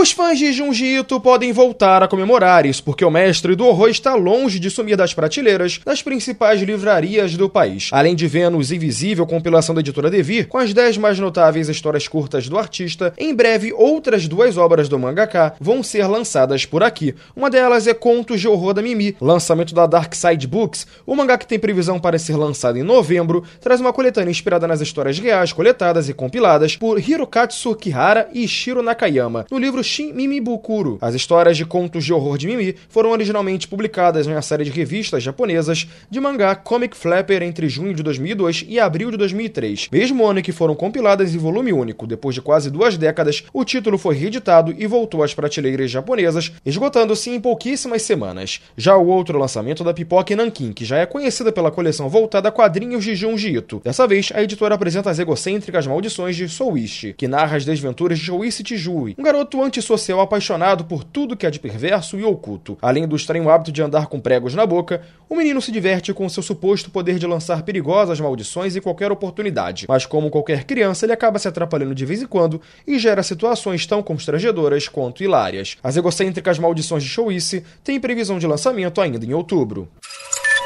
Os fãs de Junji Ito podem voltar a comemorar isso, porque o mestre do horror está longe de sumir das prateleiras das principais livrarias do país. Além de Vênus Invisível, compilação da editora Devir, com as 10 mais notáveis histórias curtas do artista, em breve outras duas obras do mangaka vão ser lançadas por aqui. Uma delas é Contos de Horror da Mimi, lançamento da Dark Side Books. O mangá que tem previsão para ser lançado em novembro traz uma coletânea inspirada nas histórias reais coletadas e compiladas por Hirokatsu Kihara e Shiro Nakayama, no livro Shin Mimi Bukuro. As histórias de contos de horror de Mimi foram originalmente publicadas em uma série de revistas japonesas de mangá Comic Flapper entre junho de 2002 e abril de 2003. Mesmo ano que foram compiladas em volume único, depois de quase duas décadas, o título foi reeditado e voltou às prateleiras japonesas, esgotando-se em pouquíssimas semanas. Já o outro lançamento da Pipoca Nankin, que já é conhecida pela coleção voltada a quadrinhos de Junji Ito. Dessa vez, a editora apresenta as egocêntricas maldições de Souishi, que narra as desventuras de Shouichi Tijui, um garoto anti antissocial apaixonado por tudo que é de perverso e oculto. Além do estranho hábito de andar com pregos na boca, o menino se diverte com seu suposto poder de lançar perigosas maldições em qualquer oportunidade. Mas como qualquer criança, ele acaba se atrapalhando de vez em quando e gera situações tão constrangedoras quanto hilárias. As egocêntricas maldições de Shouice têm previsão de lançamento ainda em outubro.